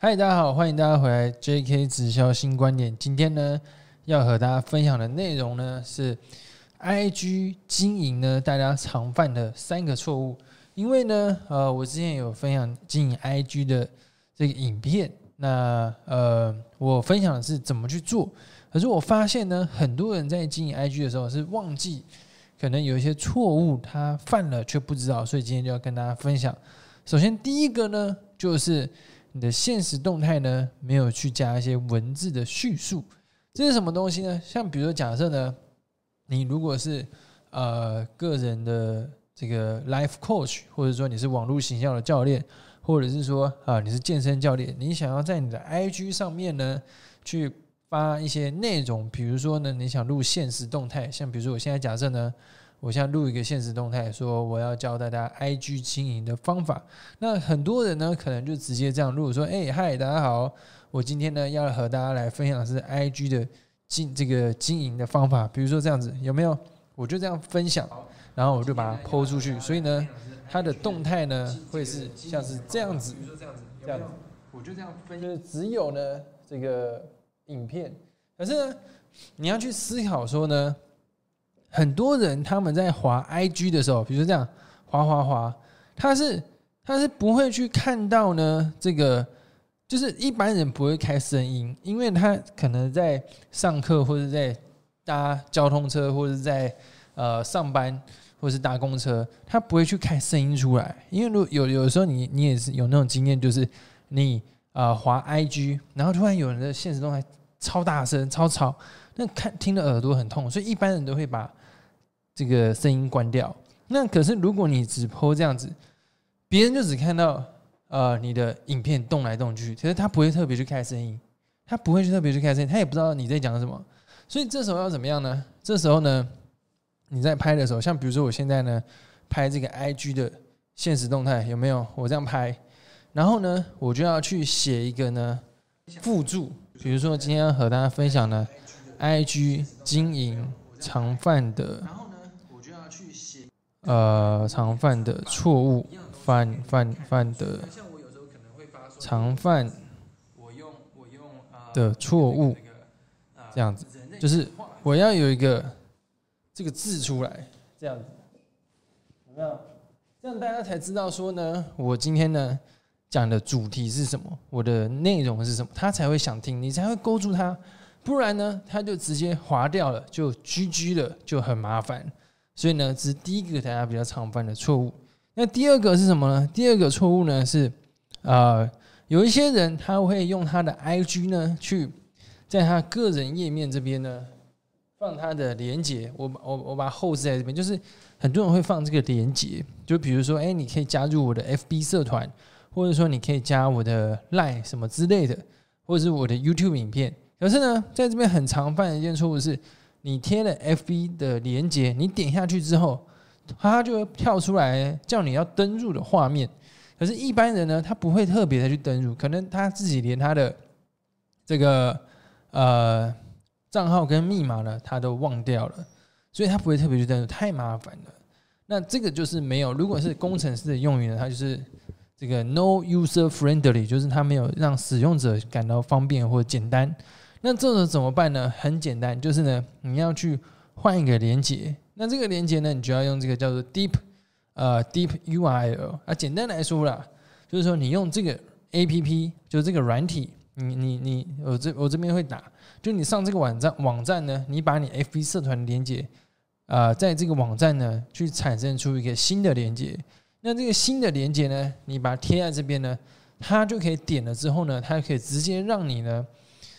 嗨，大家好，欢迎大家回来 J.K. 直销新观点。今天呢，要和大家分享的内容呢是 I.G. 经营呢大家常犯的三个错误。因为呢，呃，我之前有分享经营 I.G. 的这个影片，那呃，我分享的是怎么去做。可是我发现呢，很多人在经营 I.G. 的时候是忘记，可能有一些错误他犯了却不知道，所以今天就要跟大家分享。首先第一个呢，就是你的现实动态呢没有去加一些文字的叙述，这是什么东西呢？像比如说假设呢，你如果是呃个人的这个 life coach，或者说你是网络形象的教练，或者是说啊你是健身教练，你想要在你的 IG 上面呢去发一些内容，比如说呢你想录现实动态，像比如说我现在假设呢。我现在录一个现实动态，说我要教大家 IG 经营的方法。那很多人呢，可能就直接这样录，说：“哎，嗨，大家好，我今天呢要和大家来分享的是 IG 的经这个经营的方法。比如说这样子，有没有？我就这样分享，然后我就把它抛出去。所以呢，它的动态呢会是像是这样子，比如说这样子，这样子，我就这样分，就是只有呢这个影片。可是呢，你要去思考说呢。很多人他们在滑 IG 的时候，比如说这样滑滑滑，他是他是不会去看到呢。这个就是一般人不会开声音，因为他可能在上课或者在搭交通车或者在呃上班或是搭公车，他不会去开声音出来。因为如有有时候你你也是有那种经验，就是你啊滑 IG，然后突然有人的现实动态超大声超吵，那看听的耳朵很痛，所以一般人都会把。这个声音关掉。那可是如果你只播这样子，别人就只看到呃你的影片动来动去，其实他不会特别去开声音，他不会去特别去开声音，他也不知道你在讲什么。所以这时候要怎么样呢？这时候呢，你在拍的时候，像比如说我现在呢拍这个 IG 的现实动态，有没有？我这样拍，然后呢，我就要去写一个呢附注，比如说今天要和大家分享的 IG 经营常犯的。呃，常犯的错误，犯犯犯的常犯的错误，这样子，就是我要有一个这个字出来，这样子，那这样大家才知道说呢，我今天呢讲的主题是什么，我的内容是什么，他才会想听，你才会勾住他，不然呢，他就直接划掉了，就 GG 了，就很麻烦。所以呢，这是第一个大家比较常犯的错误。那第二个是什么呢？第二个错误呢是，呃，有一些人他会用他的 IG 呢，去在他个人页面这边呢放他的连接。我我我把后置在这边，就是很多人会放这个连接，就比如说，哎，你可以加入我的 FB 社团，或者说你可以加我的 Line 什么之类的，或者是我的 YouTube 影片。可是呢，在这边很常犯的一件错误是。你贴了 FB 的连接，你点下去之后，它就会跳出来叫你要登入的画面。可是，一般人呢，他不会特别的去登入，可能他自己连他的这个呃账号跟密码呢，他都忘掉了，所以他不会特别去登入，太麻烦了。那这个就是没有，如果是工程师的用语呢，它就是这个 no user friendly，就是它没有让使用者感到方便或简单。那这种怎么办呢？很简单，就是呢，你要去换一个连接。那这个连接呢，你就要用这个叫做 Deep，呃，Deep URL。啊，简单来说啦，就是说你用这个 APP，就是这个软体，你你你，我这我这边会打，就你上这个网站网站呢，你把你 FB 社团连接，啊，在这个网站呢，去产生出一个新的连接。那这个新的连接呢，你把它贴在这边呢，它就可以点了之后呢，它可以直接让你呢。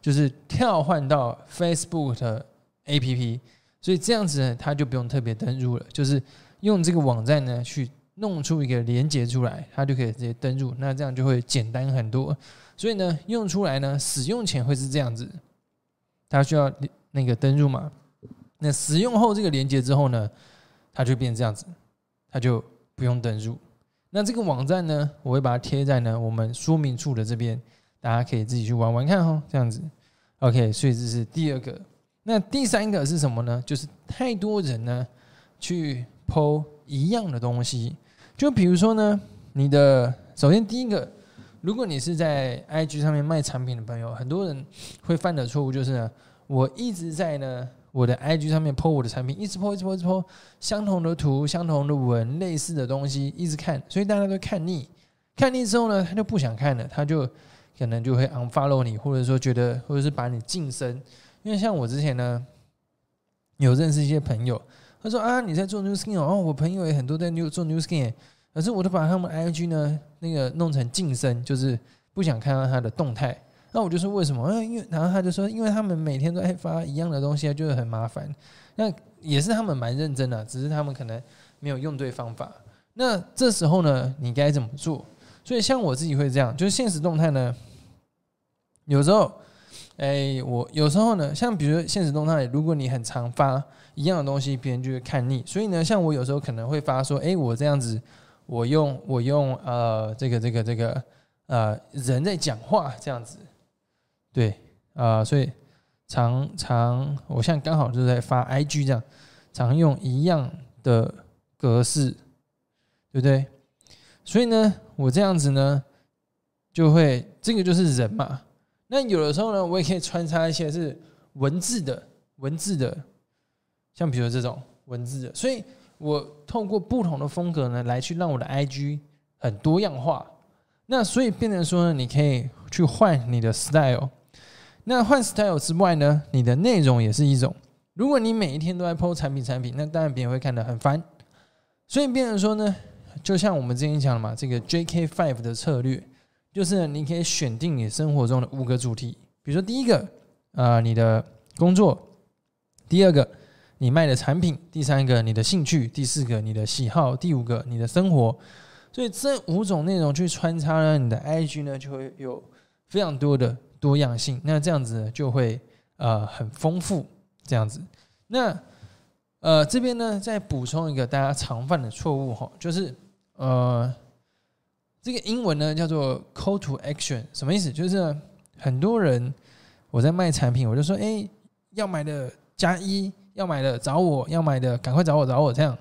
就是跳换到 Facebook 的 APP，所以这样子呢，他就不用特别登入了，就是用这个网站呢去弄出一个连接出来，他就可以直接登入，那这样就会简单很多。所以呢，用出来呢，使用前会是这样子，他需要那个登入嘛？那使用后这个连接之后呢，它就变这样子，它就不用登入。那这个网站呢，我会把它贴在呢我们说明处的这边。大家可以自己去玩玩看哈，这样子，OK。所以这是第二个。那第三个是什么呢？就是太多人呢去剖一样的东西。就比如说呢，你的首先第一个，如果你是在 IG 上面卖产品的朋友，很多人会犯的错误就是呢，我一直在呢我的 IG 上面 po 我的产品，一直剖一直 po 一直 po 相同的图、相同的文、类似的东西，一直看，所以大家都看腻。看腻之后呢，他就不想看了，他就可能就会 unfollow 你，或者说觉得，或者是把你晋升。因为像我之前呢，有认识一些朋友，他说啊，你在做 New Skin 哦，我朋友也很多在 New 做 New Skin，可是我都把他们 IG 呢那个弄成晋升，就是不想看到他的动态。那我就说为什么？啊，因为然后他就说，因为他们每天都在发一样的东西，就是很麻烦。那也是他们蛮认真的，只是他们可能没有用对方法。那这时候呢，你该怎么做？所以像我自己会这样，就是现实动态呢，有时候，哎，我有时候呢，像比如现实动态，如果你很常发一样的东西，别人就会看腻。所以呢，像我有时候可能会发说，哎，我这样子，我用我用呃这个这个这个呃人在讲话这样子。对，啊，所以常常我现在刚好就是在发 IG 这样，常用一样的格式，对不对？所以呢，我这样子呢，就会这个就是人嘛。那有的时候呢，我也可以穿插一些是文字的文字的，像比如这种文字的。所以我透过不同的风格呢，来去让我的 IG 很多样化。那所以变成说呢，你可以去换你的 style。那换 style 之外呢，你的内容也是一种。如果你每一天都在 PO 产品产品，那当然别人会看得很烦。所以变成说呢，就像我们之前讲的嘛，这个 JK Five 的策略，就是你可以选定你生活中的五个主题。比如说第一个，啊，你的工作；第二个，你卖的产品；第三个，你的兴趣；第四个，你的喜好；第五个，你的生活。所以这五种内容去穿插呢，你的 IG 呢就会有非常多的。多样性，那这样子就会呃很丰富。这样子，那呃这边呢再补充一个大家常犯的错误哈，就是呃这个英文呢叫做 call to action，什么意思？就是很多人我在卖产品，我就说哎要买的加一，要买的找我，要买的赶快找我找我这样，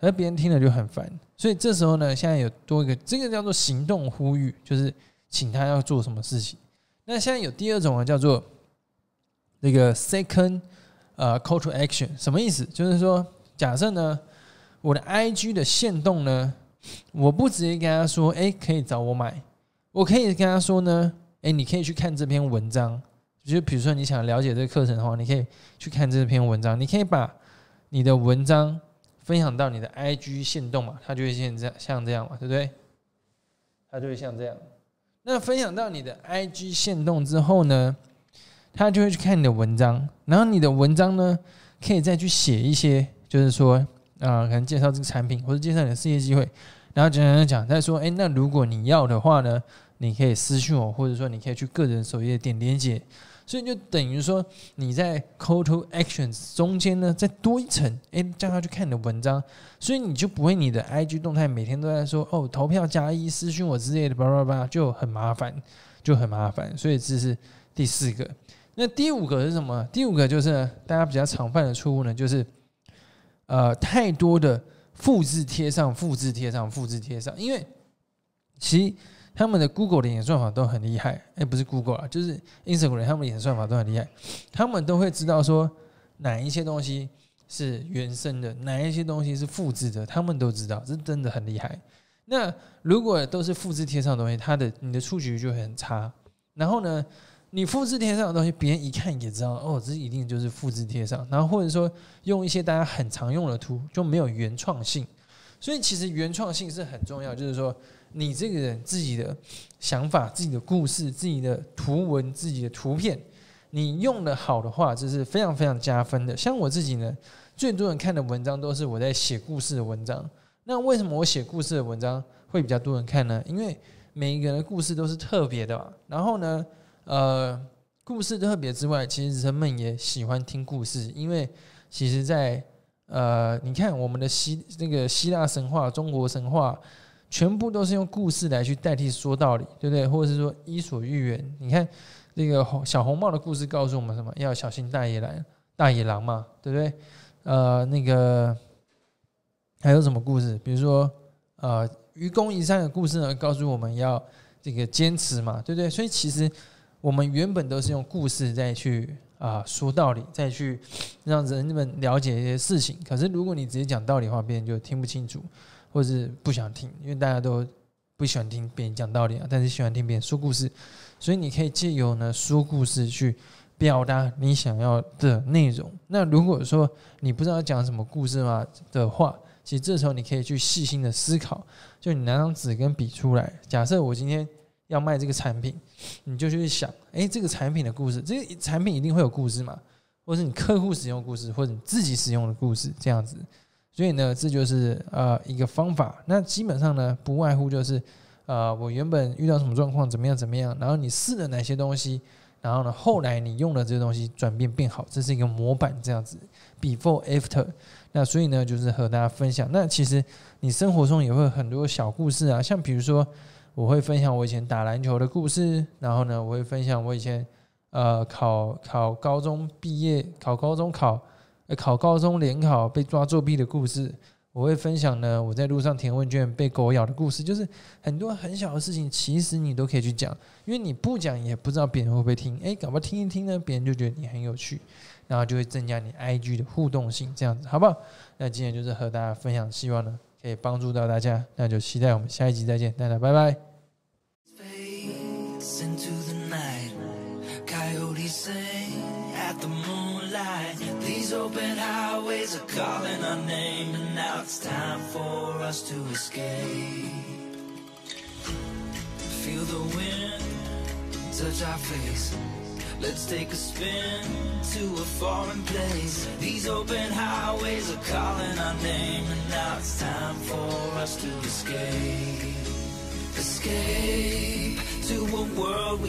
而别人听了就很烦。所以这时候呢，现在有多一个这个叫做行动呼吁，就是请他要做什么事情。那现在有第二种啊，叫做那个 second 呃 call to action，什么意思？就是说，假设呢，我的 IG 的限动呢，我不直接跟他说，哎，可以找我买，我可以跟他说呢，哎，你可以去看这篇文章。就比如说你想了解这个课程的话，你可以去看这篇文章，你可以把你的文章分享到你的 IG 限动嘛，它就会现这像这样嘛，对不对？它就会像这样。那分享到你的 IG 线动之后呢，他就会去看你的文章，然后你的文章呢，可以再去写一些，就是说啊，可能介绍这个产品或者介绍你的事业机会，然后讲讲讲，再说，哎，那如果你要的话呢，你可以私信我，或者说你可以去个人首页点连接。所以就等于说，你在 call to actions 中间呢，再多一层，哎，叫他去看你的文章，所以你就不会你的 IG 动态每天都在说哦，投票加一，私信我之类的，叭叭叭，就很麻烦，就很麻烦。所以这是第四个。那第五个是什么？第五个就是大家比较常犯的错误呢，就是呃，太多的复制贴上，复制贴上，复制贴上，因为其实。他们的 Google 的演算法都很厉害，哎，不是 Google 啊，就是 Instagram，他们演算法都很厉害，他们都会知道说哪一些东西是原生的，哪一些东西是复制的，他们都知道，这真的很厉害。那如果都是复制贴上的东西，它的你的触觉就很差。然后呢，你复制贴上的东西，别人一看也知道，哦，这一定就是复制贴上。然后或者说用一些大家很常用的图，就没有原创性。所以其实原创性是很重要，就是说。你这个人自己的想法、自己的故事、自己的图文、自己的图片，你用的好的话，这是非常非常加分的。像我自己呢，最多人看的文章都是我在写故事的文章。那为什么我写故事的文章会比较多人看呢？因为每一个人的故事都是特别的嘛。然后呢，呃，故事特别之外，其实人们也喜欢听故事，因为其实，在呃，你看我们的希那个希腊神话、中国神话。全部都是用故事来去代替说道理，对不对？或者是说伊索寓言？你看那个小红帽的故事告诉我们什么？要小心大野狼，大野狼嘛，对不对？呃，那个还有什么故事？比如说，呃，愚公移山的故事呢，告诉我们要这个坚持嘛，对不对？所以其实我们原本都是用故事再去啊说道理，再去让人们了解一些事情。可是如果你直接讲道理的话，别人就听不清楚，或是不想听，因为大家都不喜欢听别人讲道理啊，但是喜欢听别人说故事。所以你可以借由呢说故事去表达你想要的内容。那如果说你不知道讲什么故事嘛的话，其实这时候你可以去细心的思考，就你拿张纸跟笔出来。假设我今天要卖这个产品，你就去想，哎，这个产品的故事，这个产品一定会有故事嘛，或是你客户使用故事，或者你自己使用的故事，这样子。所以呢，这就是呃一个方法。那基本上呢，不外乎就是呃我原本遇到什么状况，怎么样怎么样，然后你试了哪些东西，然后呢后来你用了这些东西转变变好，这是一个模板这样子，before after。那所以呢，就是和大家分享。那其实你生活中也会很多小故事啊，像比如说，我会分享我以前打篮球的故事，然后呢，我会分享我以前呃考考高中毕业、考高中考呃考高中联考被抓作弊的故事。我会分享呢我在路上填问卷被狗咬的故事，就是很多很小的事情，其实你都可以去讲，因为你不讲也不知道别人会不会听。诶，搞不好听一听呢，别人就觉得你很有趣。然后就会增加你 IG 的互动性，这样子好不好？那今天就是和大家分享，希望呢可以帮助到大家。那就期待我们下一集再见，大家拜拜。into the night. Coyotes sing at the moonlight. These open highways are calling our name, and now it's time for us to escape. Feel the wind touch our face. Let's take a spin to a foreign place. These open highways are calling our name, and now it's time for us to escape. Escape to a world we